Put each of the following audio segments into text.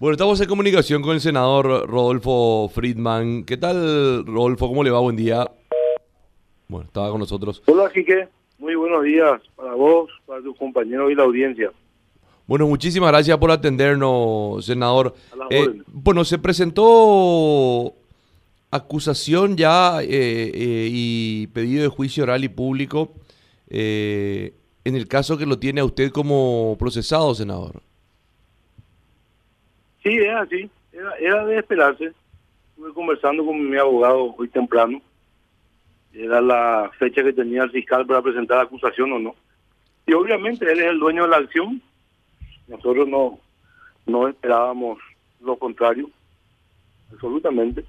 Bueno, estamos en comunicación con el senador Rodolfo Friedman. ¿Qué tal, Rodolfo? ¿Cómo le va? Buen día. Bueno, estaba con nosotros. Hola, Quique. Muy buenos días para vos, para tus compañeros y la audiencia. Bueno, muchísimas gracias por atendernos, senador. Eh, bueno, se presentó acusación ya eh, eh, y pedido de juicio oral y público eh, en el caso que lo tiene a usted como procesado, senador. Sí, es así. Era, era de esperarse. Estuve conversando con mi abogado hoy temprano. Era la fecha que tenía el fiscal para presentar la acusación o no. Y obviamente él es el dueño de la acción. Nosotros no, no esperábamos lo contrario. Absolutamente.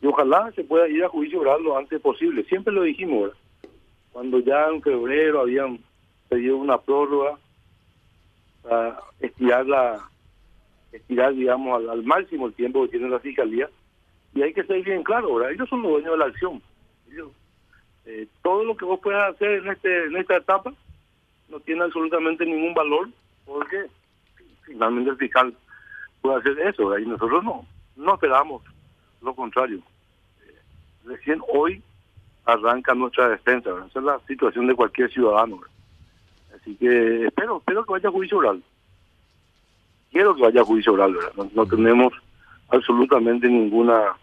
Y ojalá se pueda ir a juicio oral lo antes posible. Siempre lo dijimos, ¿verdad? Cuando ya en febrero habían pedido una prórroga para estirar la estirar, digamos, al, máximo el tiempo que tiene la fiscalía. Y hay que ser bien claro, ¿verdad? Ellos son los dueños de la acción. Ellos, eh, todo lo que vos puedas hacer en, este, en esta etapa no tiene absolutamente ningún valor porque finalmente el fiscal puede hacer eso, ¿verdad? Y nosotros no, no esperamos lo contrario. Eh, recién hoy arranca nuestra defensa. Esa es la situación de cualquier ciudadano. Así que espero, espero que vaya a juicio oral quiero que vaya a juicio oral, ¿verdad? No, no tenemos absolutamente ninguna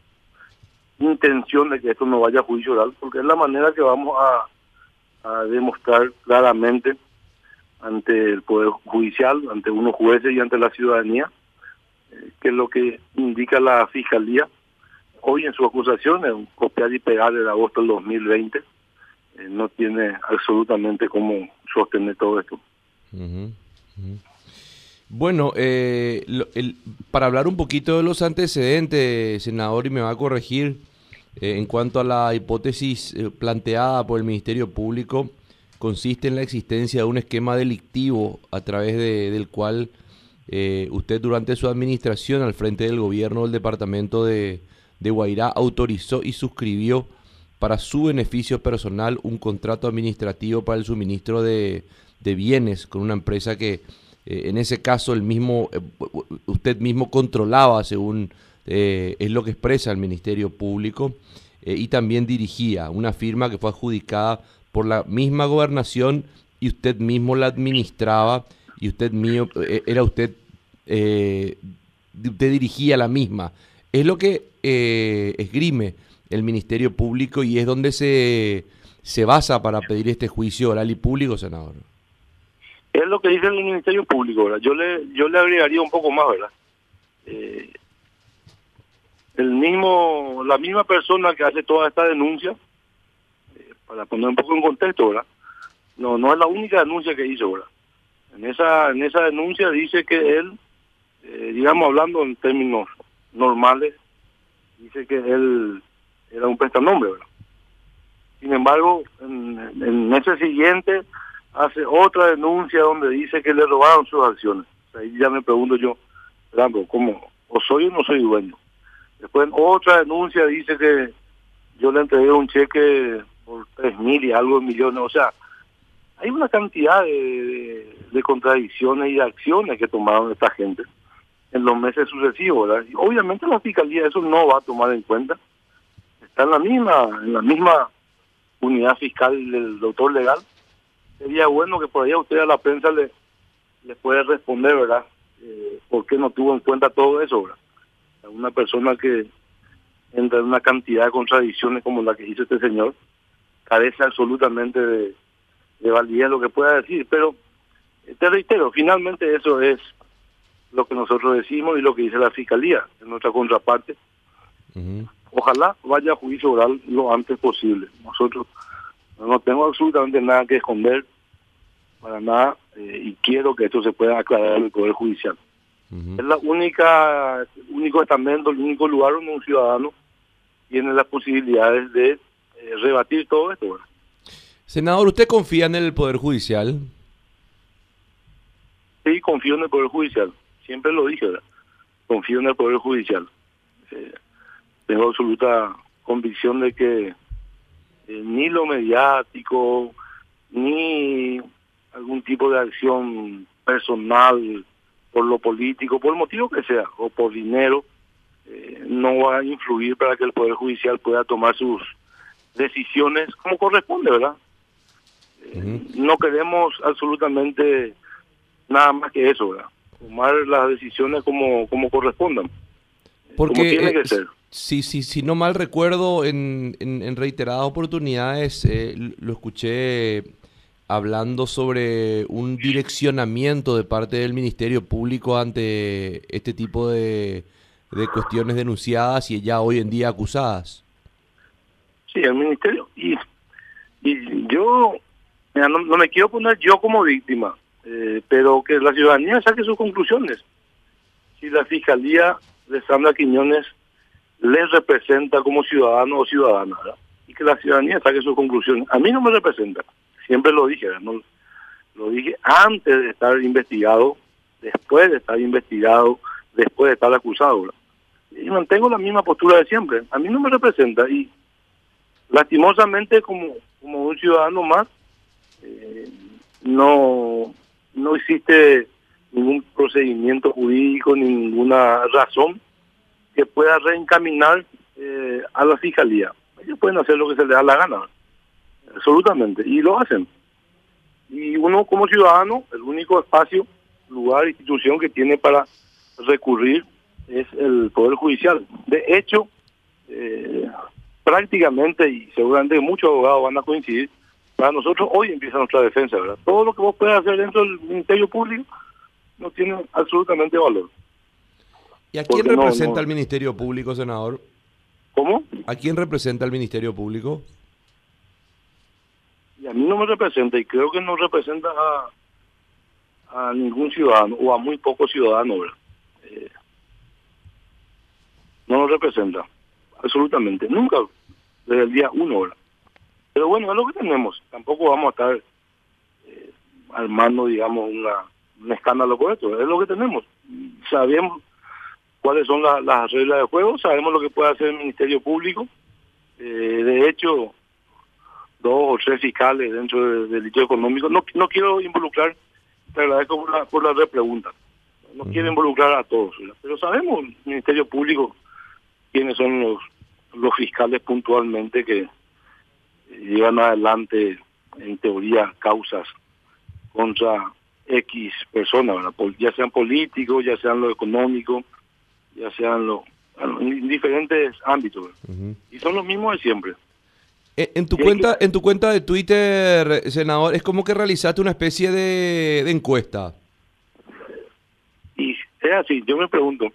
intención de que esto no vaya a juicio oral, porque es la manera que vamos a, a demostrar claramente ante el Poder Judicial, ante unos jueces y ante la ciudadanía, eh, que es lo que indica la Fiscalía hoy en su acusación, en copiar y pegar de agosto del 2020, eh, no tiene absolutamente cómo sostener todo esto. Ujú. Bueno, eh, lo- para hablar un poquito de los antecedentes, senador, y me va a corregir eh, en cuanto a la hipótesis eh, planteada por el Ministerio Público, consiste en la existencia de un esquema delictivo a través de- del cual eh, usted durante su administración al frente del gobierno del departamento de, de Guairá autorizó y suscribió para su beneficio personal un contrato administrativo para el suministro de, de bienes con una empresa que eh, en ese caso el mismo eh, usted mismo controlaba según eh, es lo que expresa el Ministerio Público eh, y también dirigía una firma que fue adjudicada por la misma gobernación y usted mismo la administraba y usted mío era usted usted dirigía la misma. Es lo que esgrime el Ministerio Público y es donde se se basa para pedir este juicio oral y público senador Es lo que dice el Ministerio Público, ¿verdad? Yo le, yo le agregaría un poco más, ¿verdad? Eh, el mismo, la misma persona que hace toda esta denuncia, eh, para poner un poco en contexto, ¿verdad? No, no es la única denuncia que hizo, ¿verdad? En esa, en esa denuncia dice que él, eh, digamos hablando en términos normales, dice que él era un prestanombre, ¿verdad? Sin embargo, en, en ese siguiente hace otra denuncia donde dice que le robaron sus acciones. Ahí ya me pregunto yo, Rambo, ¿cómo? ¿O soy o no soy dueño? Después otra denuncia dice que yo le entregué un cheque por tres mil y algo de millones. O sea, hay una cantidad de, contradicciones y acciones que tomaron esta gente en los meses sucesivos. Y obviamente la fiscalía eso no va a tomar en cuenta. Está en la misma, en la misma unidad fiscal del doctor legal sería bueno que por ahí a usted a la prensa le, le puede responder, ¿verdad? Eh, ¿Por qué no tuvo en cuenta todo eso, ¿verdad? Una persona que entra en una cantidad de contradicciones como la que hizo este señor, carece absolutamente de, de validez lo que pueda decir, pero eh, te reitero, finalmente eso es lo que nosotros decimos y lo que dice la Fiscalía en nuestra contraparte. Ojalá vaya a juicio oral lo antes posible. Nosotros no tengo absolutamente nada que esconder, para nada, eh, y quiero que esto se pueda aclarar en el Poder Judicial. Es la única, el único estamento, el único lugar donde un ciudadano tiene las posibilidades de eh, rebatir todo esto. Senador, ¿usted confía en el Poder Judicial? Sí, confío en el Poder Judicial. Siempre lo dije, ¿verdad? Confío en el Poder Judicial. Eh, tengo absoluta convicción de que eh, ni lo mediático, ni algún tipo de acción personal por lo político, por el motivo que sea, o por dinero, eh, no va a influir para que el Poder Judicial pueda tomar sus decisiones como corresponde, ¿verdad? Eh, no queremos absolutamente nada más que eso, ¿verdad? Tomar las decisiones como, como correspondan. Porque como tiene que ser. Si, si, si no mal recuerdo, en, en, reiteradas oportunidades lo escuché hablando sobre un direccionamiento de parte del Ministerio Público ante este tipo de, de cuestiones denunciadas y ya hoy en día acusadas. Sí, el Ministerio. Y, y yo no, me quiero poner yo como víctima, eh, pero que la ciudadanía saque sus conclusiones. Si la Fiscalía de Sandra Quiñones les representa como ciudadano o ciudadana, y que la ciudadanía saque sus conclusiones. A mí no me representa siempre lo dije, lo dije antes de estar investigado, después de estar investigado, después de estar acusado. Y mantengo la misma postura de siempre. A mí no me representa y lastimosamente como, como un ciudadano más, eh, no, no existe ningún procedimiento jurídico, ninguna razón que pueda reencaminar eh, a la fiscalía. Ellos pueden hacer lo que se les da la gana absolutamente, y lo hacen. Y uno como ciudadano, el único espacio, lugar, institución que tiene para recurrir es el Poder Judicial. De hecho, eh, prácticamente, y seguramente muchos abogados van a coincidir, para nosotros hoy empieza nuestra defensa, ¿verdad? Todo lo que vos puedas hacer dentro del Ministerio Público no tiene absolutamente valor. ¿Y a quién representa el Ministerio Público, senador? ¿Cómo? ¿A quién representa el Ministerio Público? y a mí no me representa y creo que no representa a, a ningún ciudadano o a muy pocos ciudadanos, eh, no nos representa, absolutamente, nunca, desde el día uno, Pero bueno, es lo que tenemos, tampoco vamos a estar eh, armando, digamos, una, un escándalo por esto, es lo que tenemos. Sabemos cuáles son las reglas de juego, sabemos lo que puede hacer el Ministerio Público. Eh, de hecho, dos o tres fiscales dentro del delito económico. No, no quiero involucrar, te agradezco por la, por la repregunta, no quiero involucrar a todos, pero sabemos, el Ministerio Público, quiénes son los, los fiscales puntualmente que llevan adelante, en teoría, causas contra X personas, ya sean políticos, ya sean lo económico, ya sean los en diferentes ámbitos. Y son los mismos de siempre. Eh, en tu cuenta, en tu cuenta de Twitter, senador, es como que realizaste una especie de, encuesta. Y es así, yo me pregunto,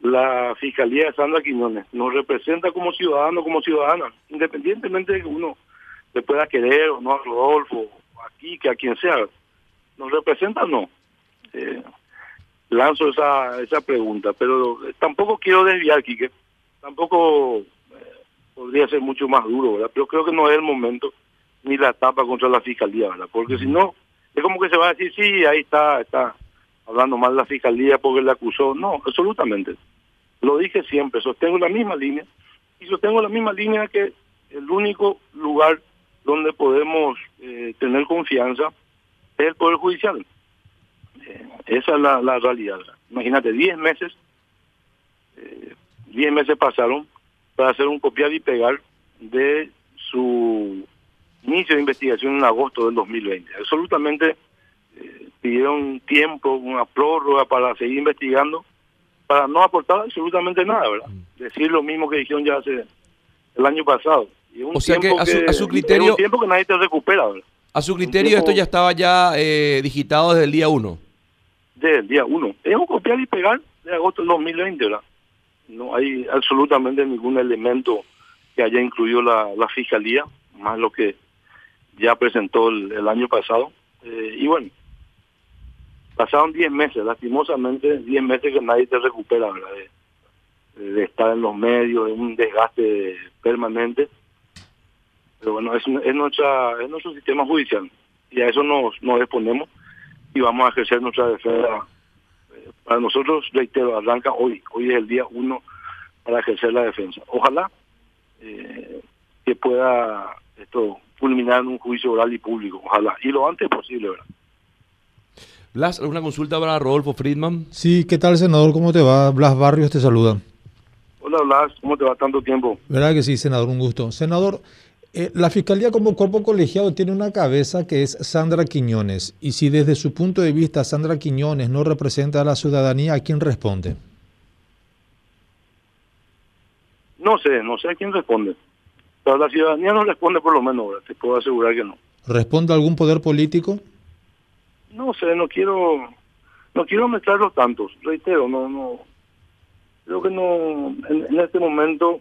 la Fiscalía de Sandra Quiñones nos representa como ciudadano, como ciudadana, independientemente de que uno le pueda querer o no a Rodolfo, aquí, que a quien sea, ¿nos representa o no? Eh, lanzo esa, esa pregunta, pero tampoco quiero desviar, Quique, tampoco podría ser mucho más duro, ¿verdad? Pero creo que no es el momento ni la etapa contra la fiscalía, ¿verdad? Porque si no, es como que se va a decir, sí, ahí está, está hablando mal la fiscalía porque le acusó. No, absolutamente. Lo dije siempre, sostengo la misma línea y sostengo la misma línea que el único lugar donde podemos eh, tener confianza es el Poder Judicial. Eh, esa es la, la realidad. Imagínate, 10 meses, 10 eh, meses pasaron para hacer un copiar y pegar de su inicio de investigación en agosto del 2020. Absolutamente eh, pidieron tiempo, una prórroga para seguir investigando, para no aportar absolutamente nada, ¿verdad? Mm. Decir lo mismo que dijeron ya hace el año pasado. o sea que a, su, criterio... un tiempo que nadie te recupera, ¿verdad? A su criterio esto ya estaba ya eh, digitado desde el día 1. Desde el día 1. Es un copiar y pegar de agosto del 2020, ¿verdad? no hay absolutamente ningún elemento que haya incluido la, fiscalía, más lo que ya presentó el, año pasado. Eh, y bueno, pasaron 10 meses, lastimosamente 10 meses que nadie te recupera, ¿verdad? De, estar en los medios, de un desgaste permanente. Pero bueno, es, es, es nuestro sistema judicial y a eso nos, nos exponemos y vamos a ejercer nuestra defensa para nosotros, reitero, arranca hoy. Hoy es el día uno para ejercer la defensa. Ojalá eh, que pueda esto culminar en un juicio oral y público. Ojalá. Y lo antes posible, ¿verdad? Blas, ¿alguna consulta para Rodolfo Friedman? Sí, ¿qué tal, senador? ¿Cómo te va? Blas Barrios te saluda. Hola, Blas, ¿cómo te va tanto tiempo? ¿Verdad que sí, senador? Un gusto. Senador, eh, la Fiscalía como cuerpo colegiado tiene una cabeza que es Sandra Quiñones. Y si desde su punto de vista Sandra Quiñones no representa a la ciudadanía, ¿a quién responde? No sé, no sé a quién responde. Pero la ciudadanía no responde por lo menos, te puedo asegurar que no. ¿Responde a algún poder político? No sé, no quiero no quiero mezclarlos tantos, reitero, no no creo que no en, este momento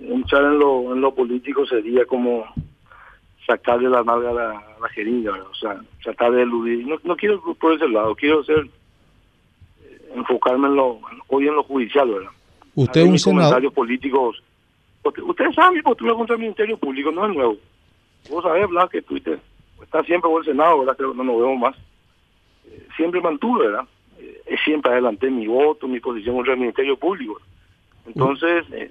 entrar en lo en lo político sería como sacarle la nalga a la, jeringa, o sea, tratar de eludir. No, no quiero por ese lado, quiero ser eh, enfocarme en lo hoy en lo judicial, ¿verdad? Usted es un senador políticos ustedes saben mi postura contra el Ministerio Público, no es nuevo. Vos sabés, Blas, que Twitter está siempre por el Senado, ¿verdad? Que no nos vemos más. Eh, siempre mantuve, ¿verdad? Eh, siempre adelanté mi voto, mi posición contra el Ministerio Público. Entonces, eh,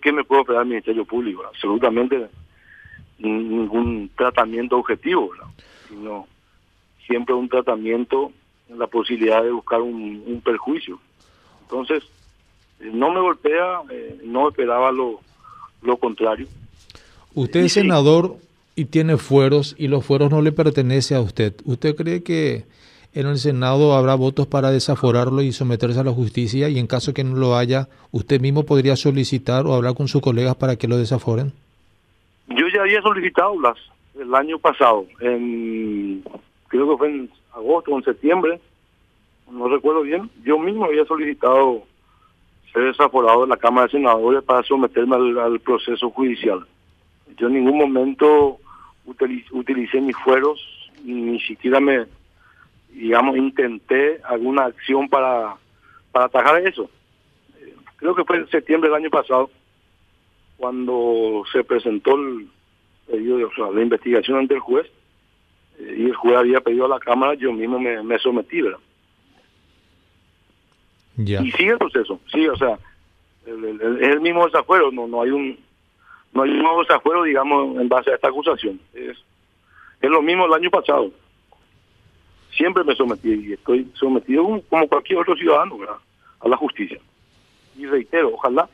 ¿qué, me puedo esperar del Ministerio Público? Absolutamente ningún tratamiento objetivo, ¿verdad? Sino siempre un tratamiento en la posibilidad de buscar un, un perjuicio. Entonces, no me golpea, no esperaba lo, lo contrario. Usted es senador y tiene fueros y los fueros no le pertenece a usted. ¿Usted cree que en el Senado habrá votos para desaforarlo y someterse a la justicia y en caso que no lo haya, usted mismo podría solicitar o hablar con sus colegas para que lo desaforen? Yo ya había solicitado las el año pasado, en, creo que fue en agosto o en septiembre, no recuerdo bien, yo mismo había solicitado ser desaforado de la Cámara de Senadores para someterme al, proceso judicial. Yo en ningún momento utilicé, mis fueros, ni siquiera me, digamos, intenté alguna acción para, para atajar eso. Creo que fue en septiembre del año pasado cuando se presentó el pedido, o sea, la investigación ante el juez, eh, y el juez había pedido a la Cámara, yo mismo me, me sometí, ¿verdad? Y sigue el proceso, sí, o sea, es el mismo desafuero, no, no hay un no hay un nuevo desafuero, digamos, en base a esta acusación. Es, es lo mismo el año pasado. Siempre me sometí y estoy sometido como cualquier otro ciudadano a la justicia. Y reitero, ojalá,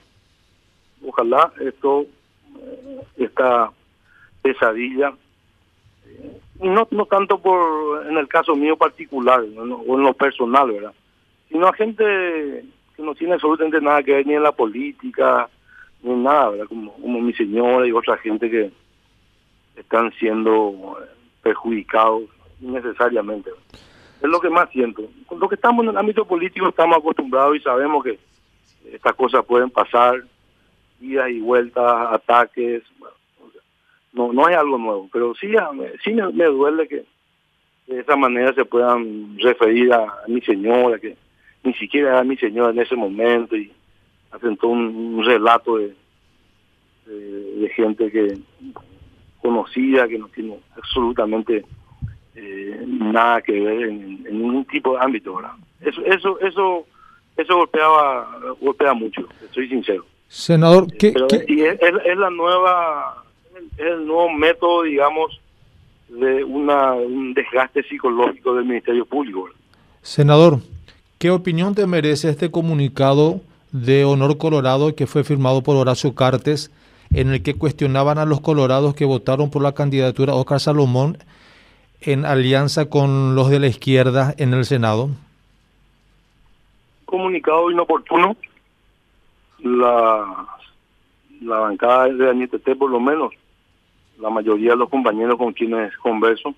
ojalá esto, eh, esta pesadilla, eh, no, no tanto por en el caso mío particular o en lo personal, ¿verdad? sino a gente que no tiene absolutamente nada que ver ni en la política, ni en nada, ¿verdad? Como, como mi señora y otra gente que están siendo perjudicados innecesariamente. Es lo que más siento. Con lo que estamos en el ámbito político estamos acostumbrados y sabemos que estas cosas pueden pasar, idas y vueltas, ataques, no no hay algo nuevo, pero sí, sí me, me duele que de esa manera se puedan referir a mi señora, que ni siquiera era mi señora en ese momento y hacen un, relato de, de, gente que conocida, que no tiene absolutamente eh, nada que ver en, ningún tipo de ámbito, ¿verdad? Eso, eso, eso, eso golpeaba, golpea mucho, estoy sincero. Senador, ¿qué, Y es, la nueva, es el nuevo método, digamos, de una, un desgaste psicológico del Ministerio Público. Senador, ¿Qué opinión te merece este comunicado de Honor Colorado que fue firmado por Horacio Cartes, en el que cuestionaban a los colorados que votaron por la candidatura de Oscar Salomón en alianza con los de la izquierda en el Senado? Comunicado inoportuno. La, bancada de Añetete, por lo menos, la mayoría de los compañeros con quienes converso,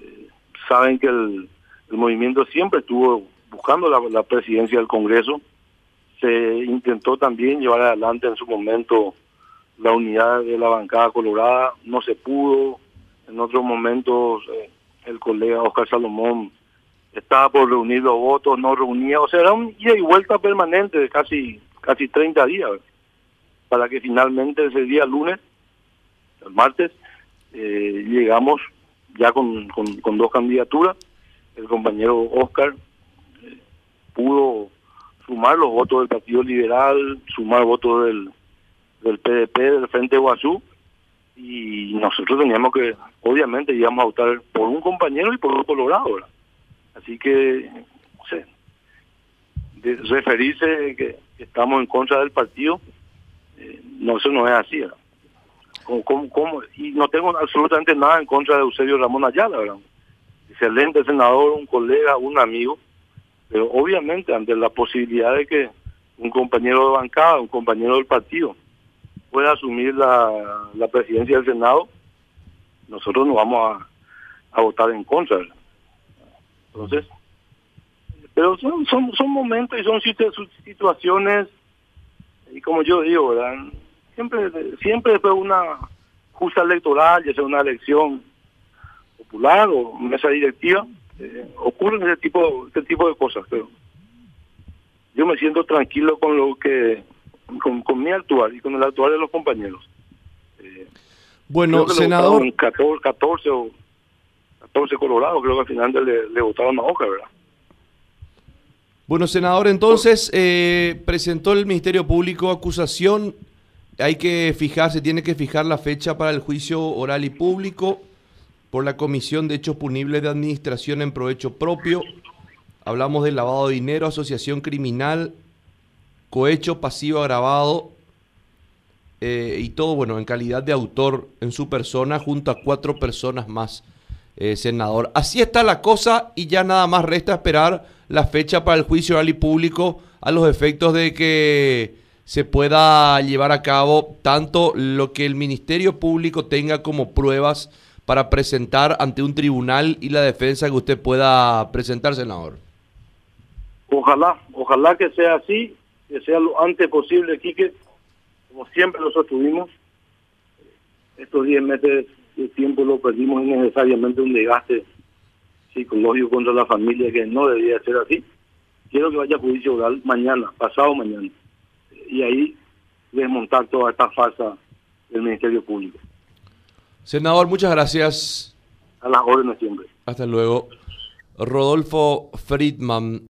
eh, saben que el movimiento siempre estuvo buscando la, presidencia del Congreso. Se intentó también llevar adelante en su momento la unidad de la bancada colorada, no se pudo. En otros momentos eh, el colega Oscar Salomón estaba por reunir los votos, no reunía, o sea, era un ida y vuelta permanente de casi casi 30 días, para que finalmente ese día lunes, el martes, eh, llegamos ya con, con dos candidaturas, el compañero Oscar pudo sumar los votos del Partido Liberal, sumar votos del, del PDP, del Frente Guazú, y nosotros teníamos que, obviamente, íbamos a votar por un compañero y por un colorado, Así que, no sé, de referirse que, estamos en contra del partido, eh, no, eso no es así. ¿verdad? ¿Cómo, Y no tengo absolutamente nada en contra de Eusebio Ramón Ayala, ¿verdad? excelente senador, un colega, un amigo, pero obviamente ante la posibilidad de que un compañero de bancada, un compañero del partido, pueda asumir la, la presidencia del Senado, nosotros no vamos a, votar en contra. Entonces, pero son, son, son momentos y son situaciones, y como yo digo, ¿verdad? Siempre, siempre después de una justa electoral, ya sea una elección popular o mesa directiva, eh, ocurren ese tipo, este tipo de cosas, pero yo me siento tranquilo con lo que, con, mi actual y con el actual de los compañeros. Eh, bueno, senador. 14, 14 o 14 Colorado, creo que al final le, le votaron a hoja, ¿verdad? Bueno, senador, entonces eh, presentó el Ministerio Público acusación. Hay que fijarse, tiene que fijar la fecha para el juicio oral y público por la Comisión de Hechos Punibles de Administración en Provecho Propio. Hablamos de lavado de dinero, asociación criminal, cohecho pasivo agravado eh, y todo, bueno, en calidad de autor en su persona junto a cuatro personas más, eh, senador. Así está la cosa y ya nada más resta esperar la fecha para el juicio oral y público a los efectos de que se pueda llevar a cabo tanto lo que el Ministerio Público tenga como pruebas para presentar ante un tribunal y la defensa que usted pueda presentar, senador. Ojalá, ojalá que sea así, que sea lo antes posible, Quique, como siempre nosotros tuvimos. Estos 10 meses de tiempo lo perdimos innecesariamente un desgaste psicológico contra la familia que no debía ser así. Quiero que vaya a juicio oral mañana, pasado mañana, y ahí desmontar toda esta farsa del Ministerio Público. Senador, muchas gracias. A las órdenes siempre. Hasta luego. Rodolfo Friedman.